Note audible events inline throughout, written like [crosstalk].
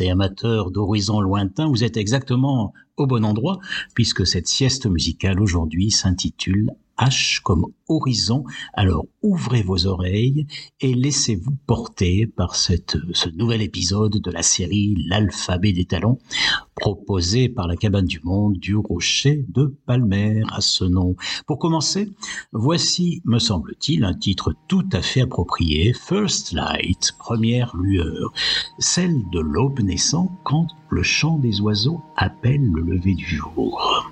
Et amateurs d'horizons lointains, vous êtes exactement au bon endroit, puisque cette sieste musicale aujourd'hui s'intitule H comme horizon. Alors ouvrez vos oreilles et laissez-vous porter par cette, ce nouvel épisode de la série L'alphabet des talents, proposé par la cabane du monde du rocher de Palmer à ce nom. Pour commencer, voici, me semble-t-il, un titre tout à fait approprié, First Light, première lueur, celle de l'aube naissant quand le chant des oiseaux appelle le lever du jour.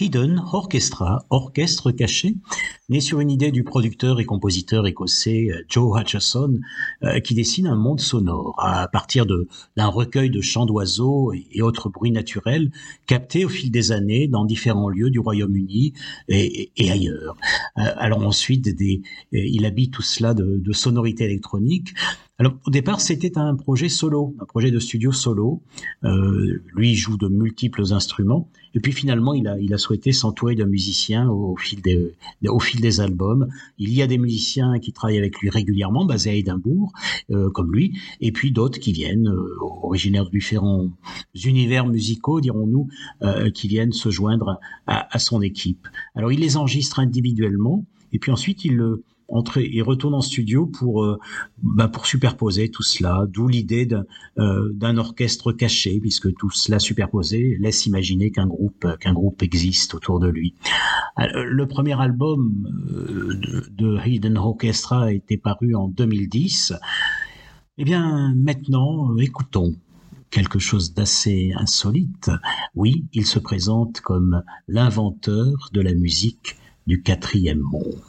Hidden Orchestra, orchestre caché, né sur une idée du producteur et compositeur écossais euh, Joe Hutcherson, euh, qui dessine un monde sonore à partir d'un recueil de chants d'oiseaux et, autres bruits naturels captés au fil des années dans différents lieux du Royaume-Uni et, ailleurs. alors ensuite, il habite tout cela de, de sonorités électroniques alors au départ, c'était un projet solo, un projet de studio solo. Euh, lui il joue de multiples instruments, et puis finalement, il a, il a souhaité s'entourer d'un musicien au, fil des, au fil des albums. Il y a des musiciens qui travaillent avec lui régulièrement, basés à Édimbourg, euh, comme lui, et puis d'autres qui viennent, euh, originaires de différents univers musicaux, dirons-nous, euh, qui viennent se joindre à, à, son équipe. Alors il les enregistre individuellement, et puis ensuite il le et retourne en studio pour euh, bah, pour superposer tout cela, d'où l'idée d'un euh, d'un orchestre caché, puisque tout cela superposé laisse imaginer qu'un groupe existe autour de lui. le premier album euh, de, de Hidden Orchestra été paru en 2010. Eh bien, maintenant, écoutons quelque chose d'assez insolite. Oui, il se présente comme l'inventeur de la musique du quatrième monde.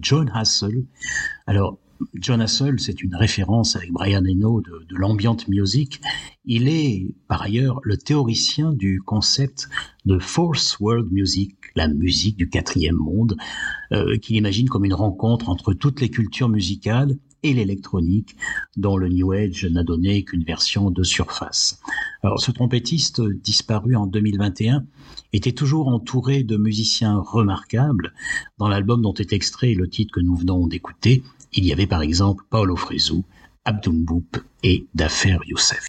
John Hassel. Alors, John Hassel, c'est une référence avec Brian Eno de, de l'ambient music. Il est, par ailleurs, le théoricien du concept de Fourth World Music, la musique du quatrième monde, euh, qu'il imagine comme une rencontre entre toutes les cultures musicales et l'électronique, dont le New Age n'a donné qu'une version de surface. Alors, ce trompettiste, disparu en 2021, était toujours entouré de musiciens remarquables. Dans l'album dont est extrait le titre que nous venons d'écouter, il y avait par exemple Paolo Fresu, Abdoum Boop et Dafer Youssef.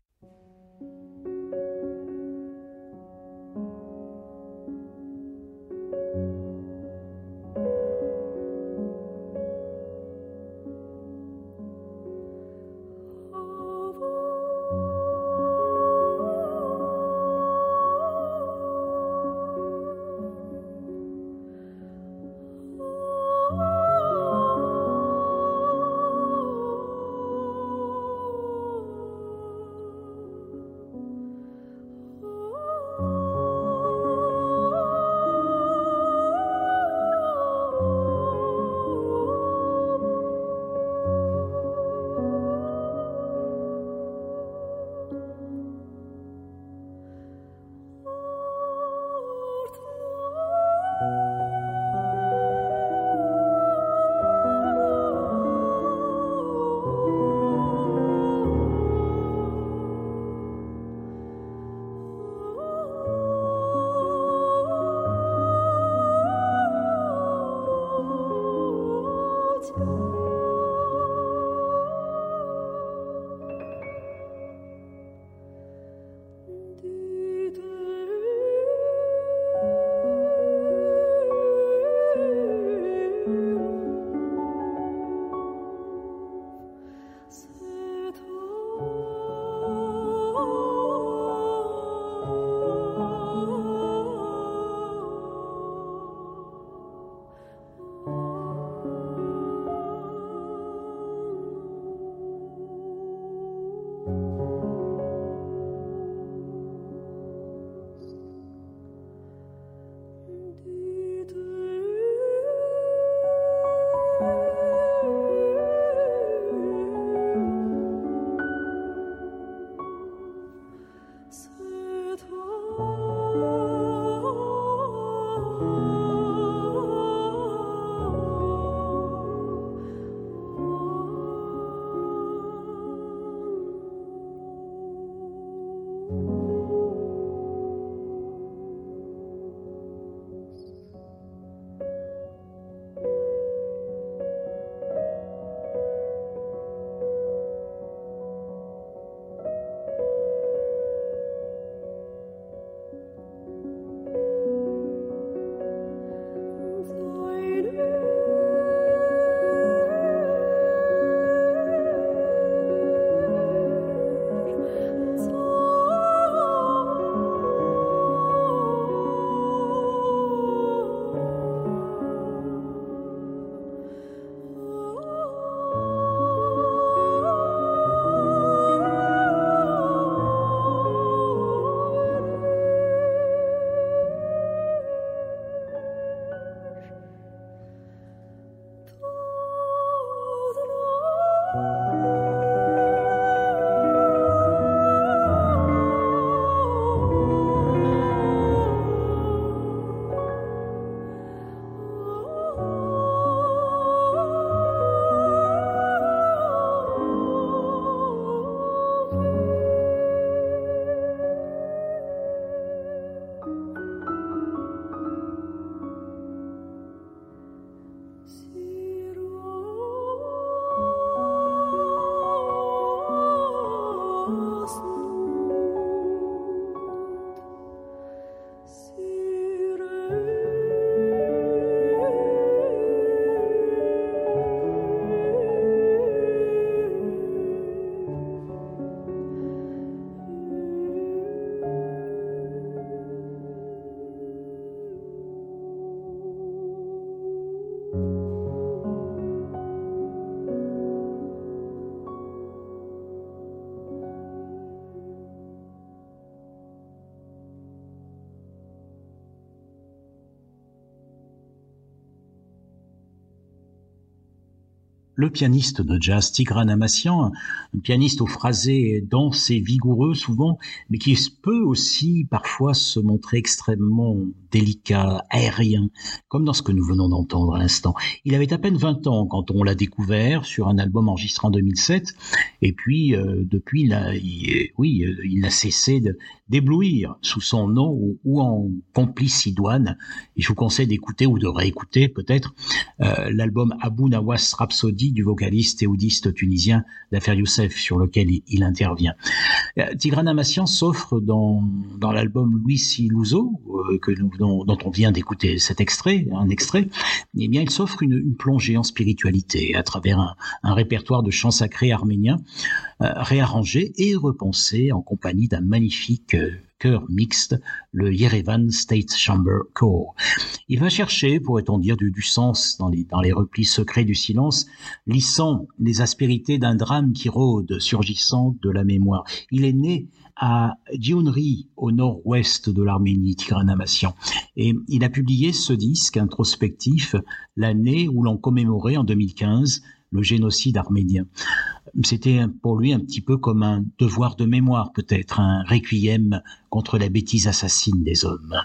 Le pianiste de jazz Tigran Amassian, un pianiste au phrasé dense et vigoureux souvent, mais qui peut aussi parfois se montrer extrêmement délicat, aérien, comme dans ce que nous venons d'entendre à l'instant. Il avait à peine 20 ans quand on l'a découvert sur un album enregistré en 2007, et puis euh, depuis, il oui, euh, il n'a cessé d'éblouir sous son nom ou, en complice idoine. Et je vous conseille d'écouter ou de réécouter peut-être euh, l'album Abu Nawas Rhapsody du vocaliste et tunisien Dafer Youssef sur lequel il, intervient. Tigran Amassian s'offre dans, dans l'album Louis Silouzo, que nous dont, on vient d'écouter cet extrait, un extrait, eh bien, il s'offre une, plongée en spiritualité à travers un, répertoire de chants sacrés arméniens euh, réarrangés et repensés en compagnie d'un magnifique euh, chœur mixte, le Yerevan State Chamber Choir. Il va chercher, pourrait-on dire, du, sens dans les, replis secrets du silence, lissant les aspérités d'un drame qui rôde, surgissant de la mémoire. Il est né à Gyunri, au nord-ouest de l'Arménie, Tigran Amassian. Et il a publié ce disque introspectif l'année où l'on commémorait en 2015 le génocide arménien. C'était pour lui un petit peu comme un devoir de mémoire peut-être, un requiem contre la bêtise assassine des hommes.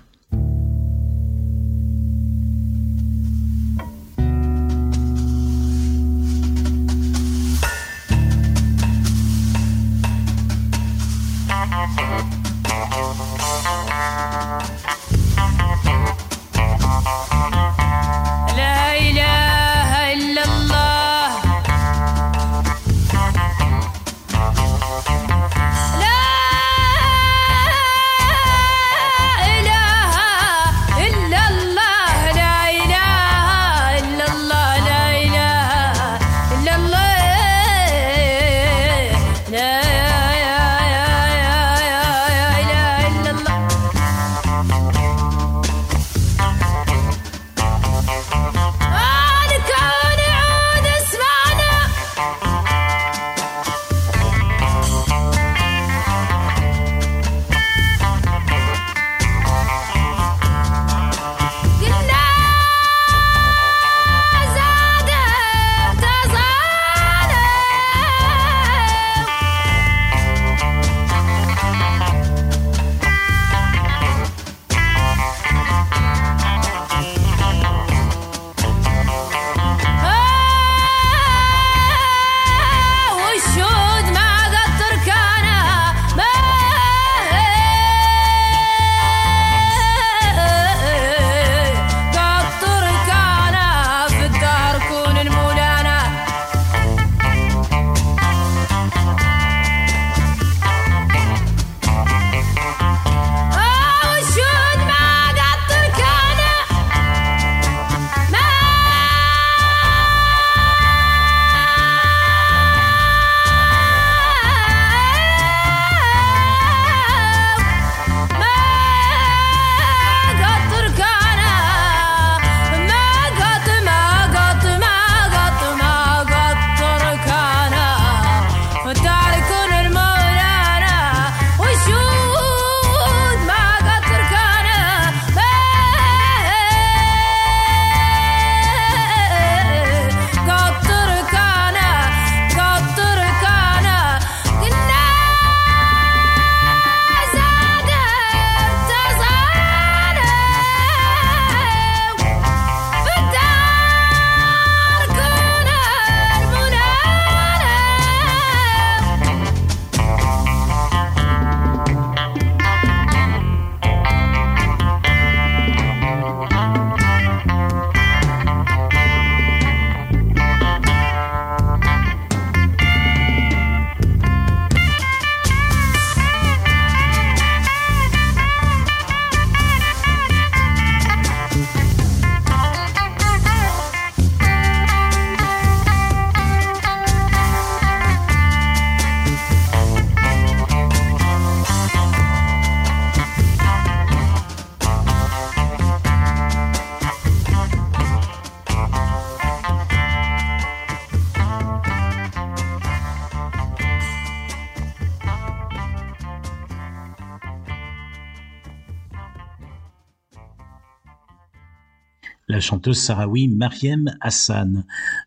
Chanteuse sahraoui Mariem Hassan.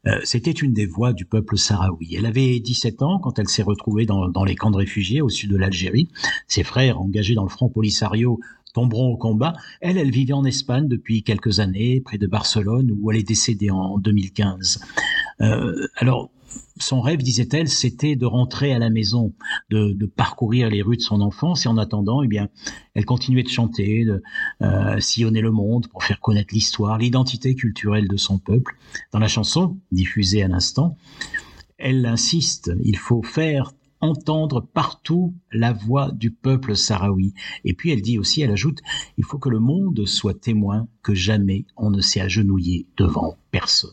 Euh, c'était une des voix du peuple sahraoui. Elle avait 17 ans quand elle s'est retrouvée dans, les camps de réfugiés au sud de l'Algérie. Ses frères, engagés dans le front Polisario, tomberont au combat. Elle, elle vivait en Espagne depuis quelques années, près de Barcelone, où elle est décédée en 2015. Euh, alors, son rêve, disait-elle, c'était de rentrer à la maison, de, parcourir les rues de son enfance. Et en attendant, eh bien, elle continuait de chanter, de euh, sillonner le monde pour faire connaître l'histoire, l'identité culturelle de son peuple. Dans la chanson, diffusée à l'instant, elle insiste, il faut faire entendre partout la voix du peuple sahraoui. Et puis elle dit aussi, elle ajoute, il faut que le monde soit témoin que jamais on ne s'est agenouillé devant personne.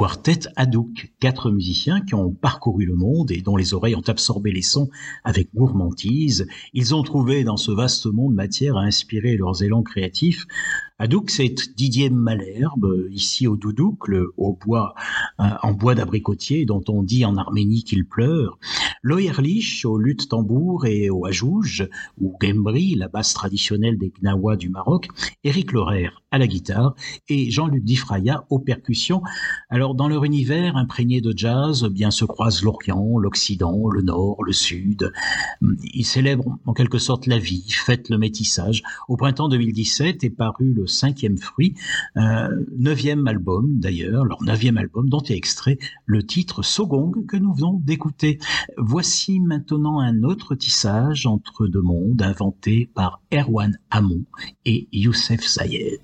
Quartet Hadouk, quatre musiciens qui ont parcouru le monde et dont les oreilles ont absorbé les sons avec gourmandise. Ils ont trouvé dans ce vaste monde matière à inspirer leurs élans créatifs Hadouk, c'est Didier Malherbe, ici au Doudouk, le haut bois, euh, en bois d'abricotier, dont on dit en Arménie qu'il pleure. Loïerlich au luth tambour et au hajouj, ou Gembri, la basse traditionnelle des Gnawa du Maroc. Éric Lorer à la guitare et Jean-Luc Difraya aux percussions. Alors, dans leur univers imprégné de jazz, bien se croisent l'Orient, l'Occident, le Nord, le Sud. Ils célèbrent en quelque sorte la vie, fêtent le métissage. Au printemps 2017 est paru le cinquième fruit, euh, neuvième album d'ailleurs, leur neuvième album dont est extrait le titre Sogong que nous venons d'écouter. Voici maintenant un autre tissage entre deux mondes inventé par Erwan Hamon et Youssef Zayed.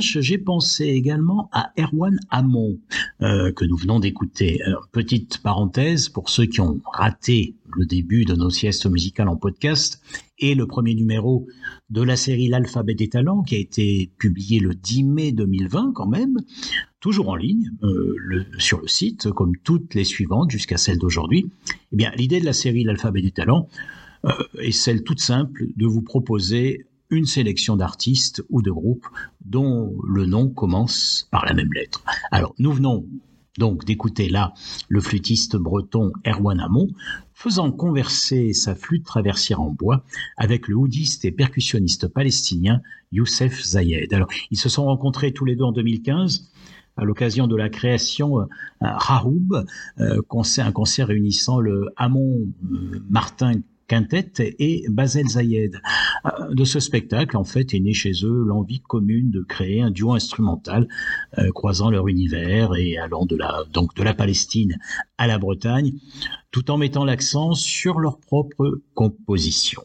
J'ai pensé également à Erwan Hamon, euh, que nous venons d'écouter. Petite parenthèse, pour ceux qui ont raté le début de nos siestes musicales en podcast, et le premier numéro de la série L'alphabet des talents, qui a été publié le 10 mai 2020 quand même, toujours en ligne, euh, sur le site, comme toutes les suivantes jusqu'à celle d'aujourd'hui. Eh bien, l'idée de la série L'alphabet des talents euh, est celle toute simple de vous proposer une sélection d'artistes ou de groupes dont le nom commence par la même lettre. Alors, nous venons donc d'écouter là le flûtiste breton Erwan Hamon, faisant converser sa flûte traversière en bois avec le houdiste et percussionniste palestinien Youssef Zayed. Alors, ils se sont rencontrés tous les deux en 2015 à l'occasion de la création euh, Rahoub, euh, un concert réunissant le Hamon euh, Martin Quintet et Basel Zayed. Euh, de ce spectacle, en fait, est née chez eux l'envie commune de créer un duo instrumental euh, croisant leur univers et allant de la, donc de la Palestine à la Bretagne, tout en mettant l'accent sur leur propre composition.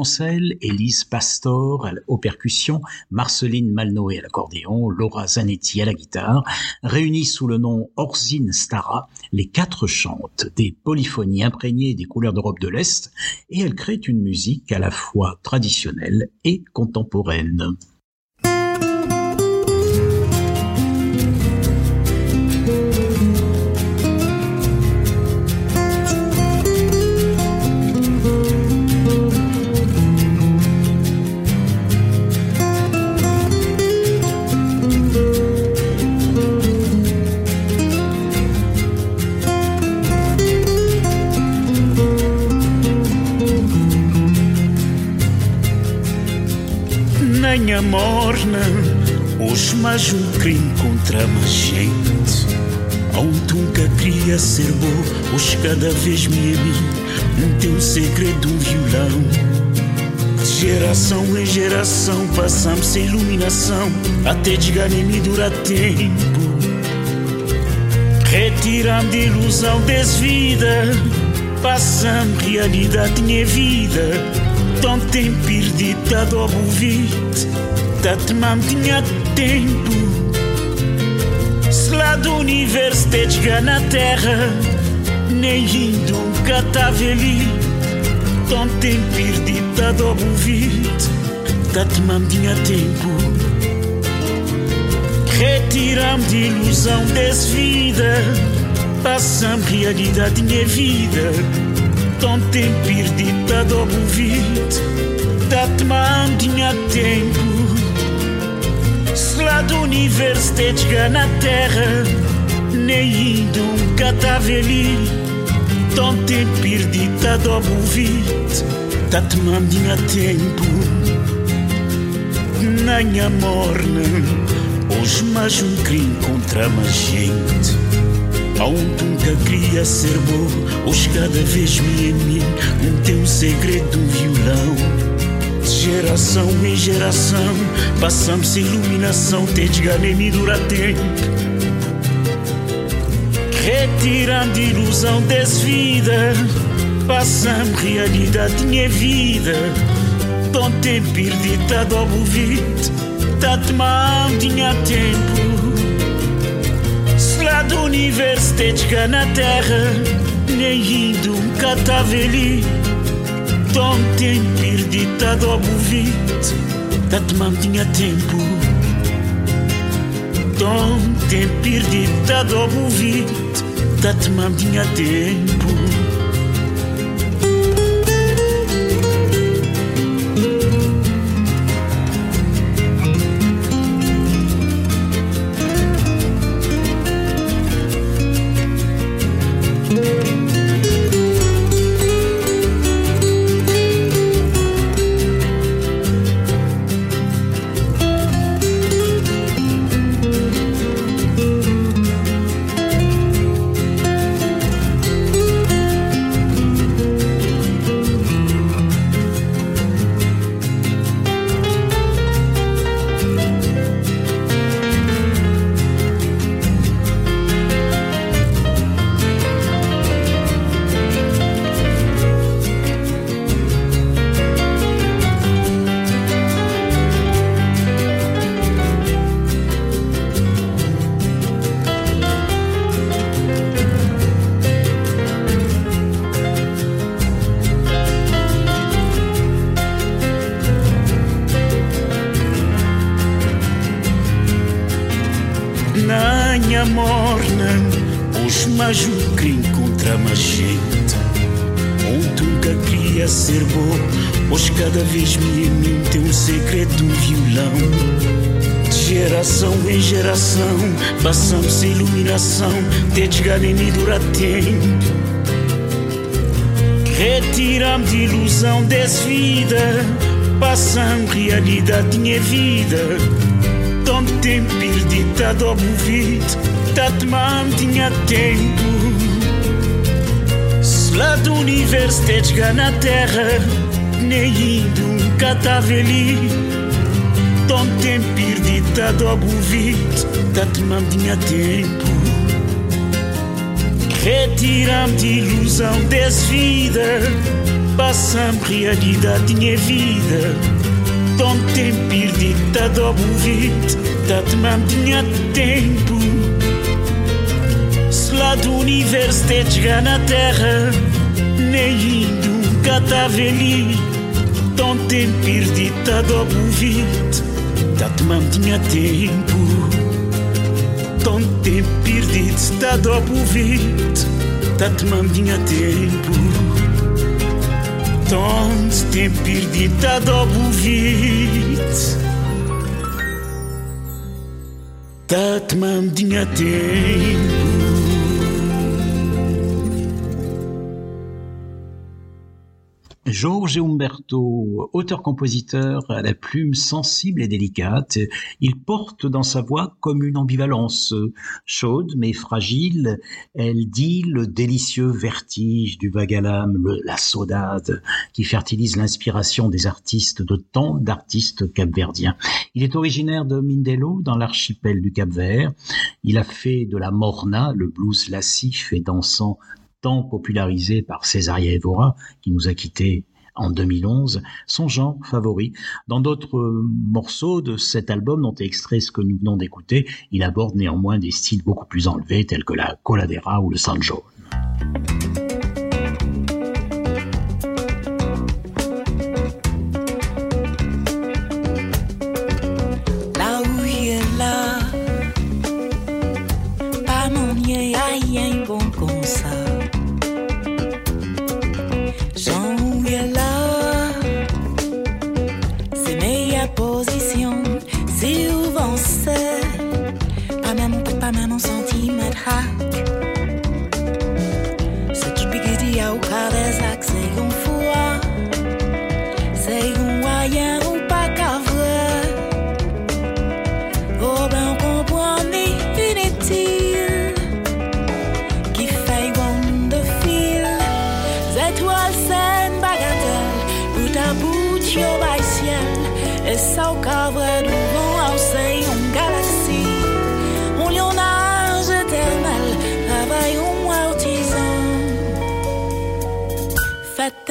Violoncelle, Elise Pastor aux percussions, Marceline Malnoé à l'accordéon, Laura Zanetti à la guitare. Réunies sous le nom Orzine Stara, les quatre chantent des polyphonies imprégnées des couleurs d'Europe de l'Est et elles créent une musique à la fois traditionnelle et contemporaine. Hoje mais um crime contra a gente Onde nunca queria ser bom Hoje cada vez me tem um segredo, um violão. De geração em geração Passamos sem iluminação Até de me dura tempo. Retiramos de ilusão desvida Passamos realidade minha vida. Tant tem perdido, tá do ouvinte, tá te mantinha tempo. Se lá do universo te chegar na terra, nem indo tá ali. Tant tem perdido, tá do ouvinte, tá te mantinha tempo. Retiramos de ilusão desse vida, passamos realidade minha vida Tant tempo perdido do ouvido Dat man tinha tempo Te chega na terra. Nem indo um cataveli Tant tempo perdido do ouvido Dat man tinha tempo Nem amor não Hoje mais um crime contra a gente. Aonde nunca queria ser bom, hoje cada vez me em mim um teu segredo, um violão. De geração em geração, passamos iluminação, te me dura tempo. Retirando ilusão dessa vida, passamos realidade minha vida. Tão tempo perdido, tá do ouvido, tá te tinha tempo do universo te na terra Nem indo um cataveli Tom te-ai pierdit, a dobovit, dar m-am tinha timpul. Tom te-ai pierdit, a tinha. minha morna, os mais crim encontra mais gente Ontem nunca queria ser bom, hoje cada vez me mente um segredo um violão. De geração em geração, passamos iluminação, te e dura tempo. Retiramos de ilusão desvida, passam realidade minha vida. Tão tempo perdido a do movit dat tinha tempo Lá do universo te chega na terra Nem indo nunca tava ali Tom tempo perdido do abuvit Dat man tinha tempo Retiram de ilusão desvida Passam realidade minha vida Tão tempo perdido, tá do ouvido, tá tomando minha tempo. Se lá do universo te chegar na terra, nem indo, tá ali. Tão tempo perdido, tá do ouvido, tá tomando minha tempo. Tão tempo perdido, está do ouvido, tá tomando minha tempo atunci te-am pierdit adobuvit Tot m-am din tempo. Georges Umberto, auteur-compositeur à la plume sensible et délicate, il porte dans sa voix comme une ambivalence chaude mais fragile. Elle dit le délicieux vertige du l'âme, la saudade qui fertilise l'inspiration des artistes, de tant d'artistes capverdiens. Il est originaire de Mindelo, dans l'archipel du Cap-Vert. Il a fait de la morna, le blues lascif et dansant tant popularisé par Césaria Evora, qui nous a quittés en 2011, son genre favori. Dans d'autres morceaux de cet album dont est extrait ce que nous venons d'écouter, il aborde néanmoins des styles beaucoup plus enlevés tels que la coladera ou le sanjo. Ha.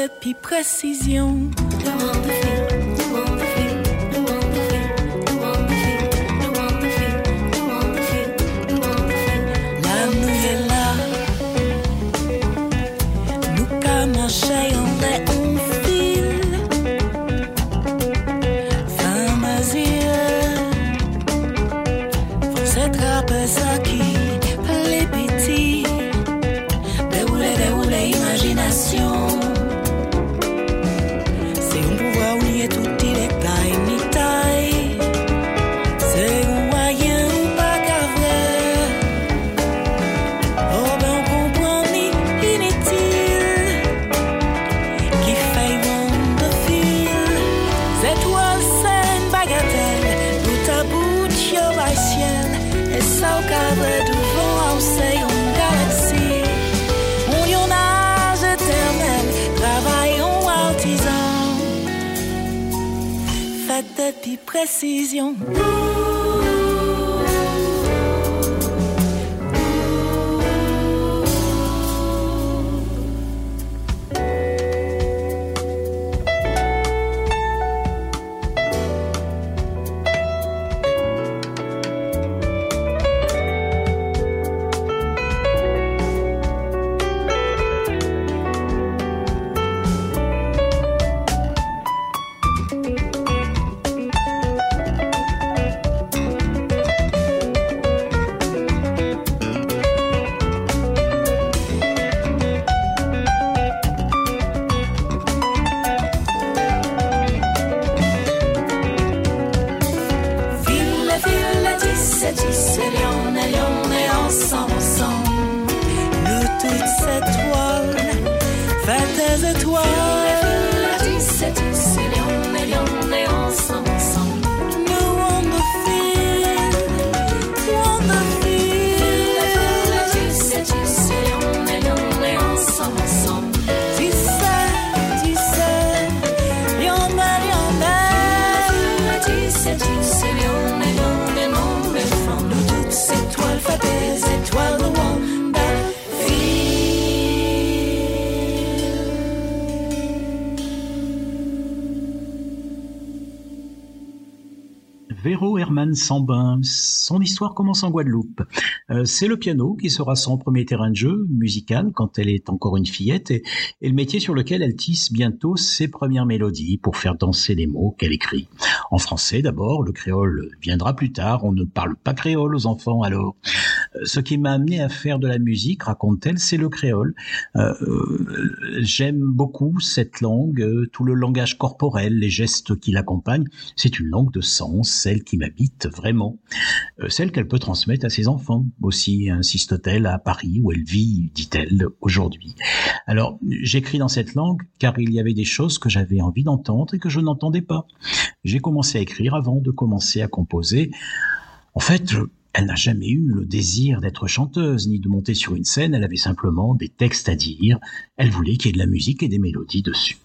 Puis précision. précision. Véro Herman Sambin. Son histoire commence en Guadeloupe. Euh, c'est le piano qui sera son premier terrain de jeu musical quand elle est encore une fillette et, le métier sur lequel elle tisse bientôt ses premières mélodies pour faire danser les mots qu'elle écrit. En français d'abord, le créole viendra plus tard. On ne parle pas créole aux enfants alors. Euh, ce qui m'a amené à faire de la musique, raconte-t-elle, c'est le créole. Euh, j'aime beaucoup cette langue, tout le langage corporel, les gestes qui l'accompagnent. C'est une langue de sens, celle qui m'habite vraiment, euh, celle qu'elle peut transmettre à ses enfants aussi, insiste-t-elle, à Paris où elle vit, dit-elle, aujourd'hui. Alors, j'écris dans cette langue car il y avait des choses que j'avais envie d'entendre et que je n'entendais pas. J'ai commencé à écrire avant de commencer à composer. En fait, elle n'a jamais eu le désir d'être chanteuse ni de monter sur une scène, elle avait simplement des textes à dire, elle voulait qu'il y ait de la musique et des mélodies dessus.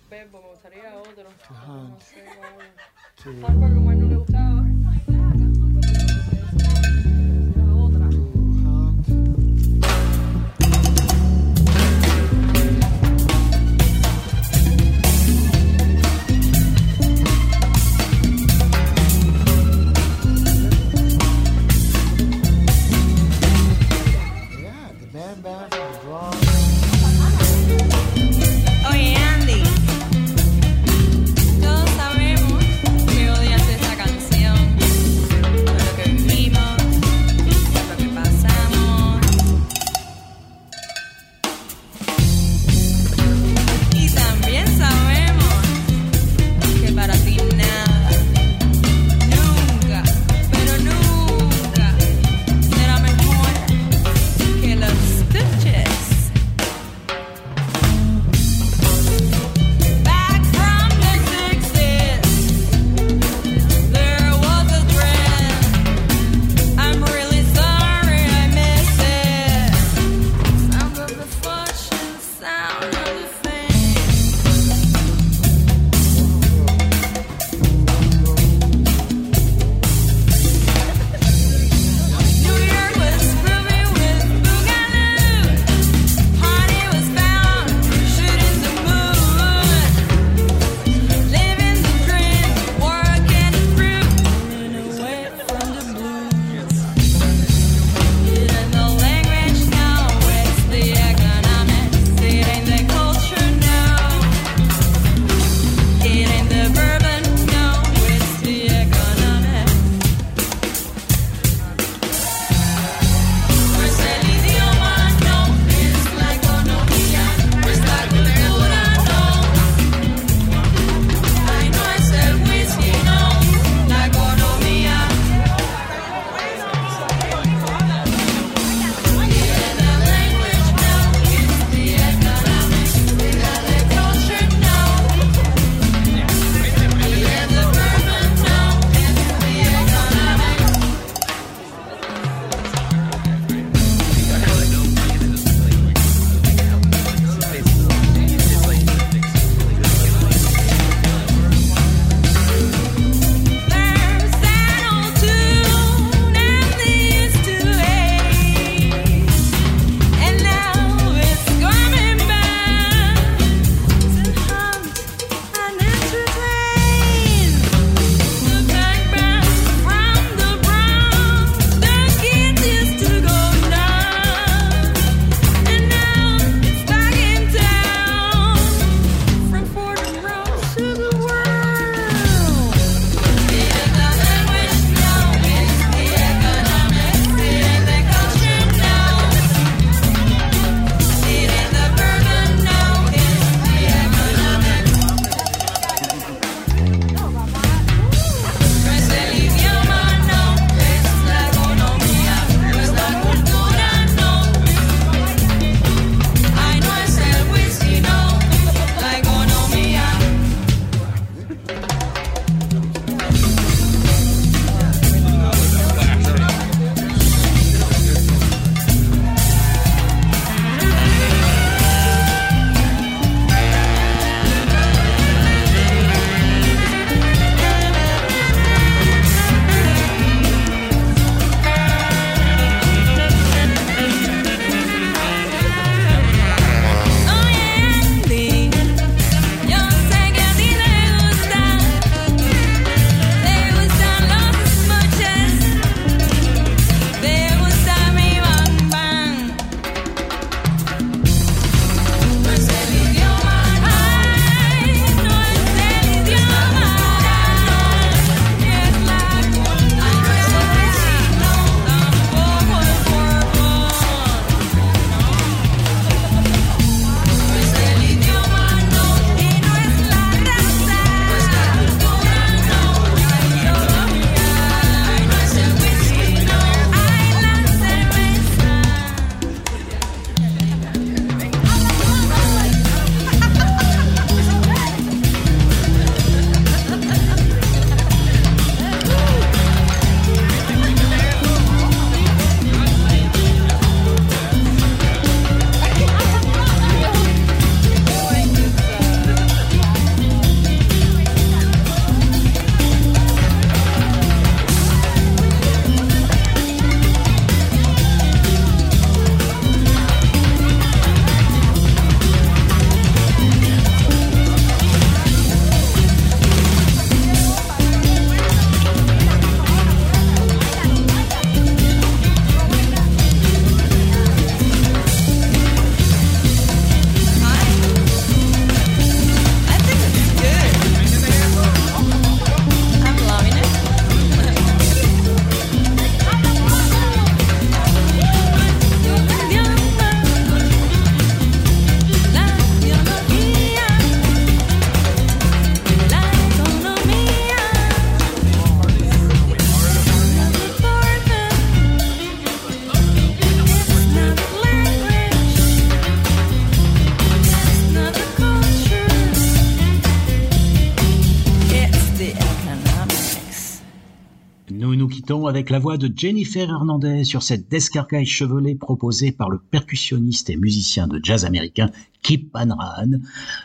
Avec la voix de Jennifer Hernandez sur cette descarcaille chevelée proposée par le percussionniste et musicien de jazz américain Kip Panran.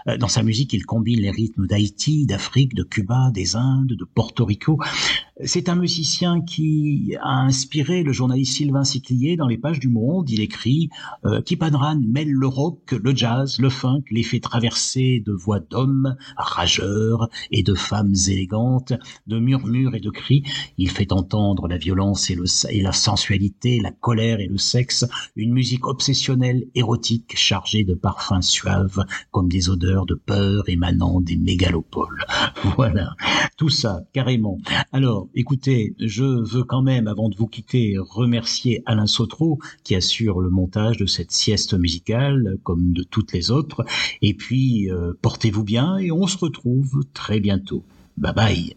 Euh, dans sa musique, il combine les rythmes d'Haïti, d'Afrique, de Cuba, des Indes, de Porto Rico. C'est un musicien qui a inspiré le journaliste Sylvain Siclier dans les pages du Monde. Il écrit euh, Kip Panran mêle le rock, le jazz, le funk, les fait traverser de voix d'hommes rageurs et de femmes élégantes, de murmures et de cris. Il fait entendre la violence et, le, et la sensualité, la colère et le sexe, une musique obsessionnelle, érotique, chargée de parfums suaves comme des odeurs de peur émanant des mégalopoles. [laughs] voilà, tout ça, carrément. Alors, écoutez, je veux quand même, avant de vous quitter, remercier Alain Sautreau qui assure le montage de cette sieste musicale, comme de toutes les autres. Et puis, euh, portez-vous bien et on se retrouve très bientôt. Bye bye.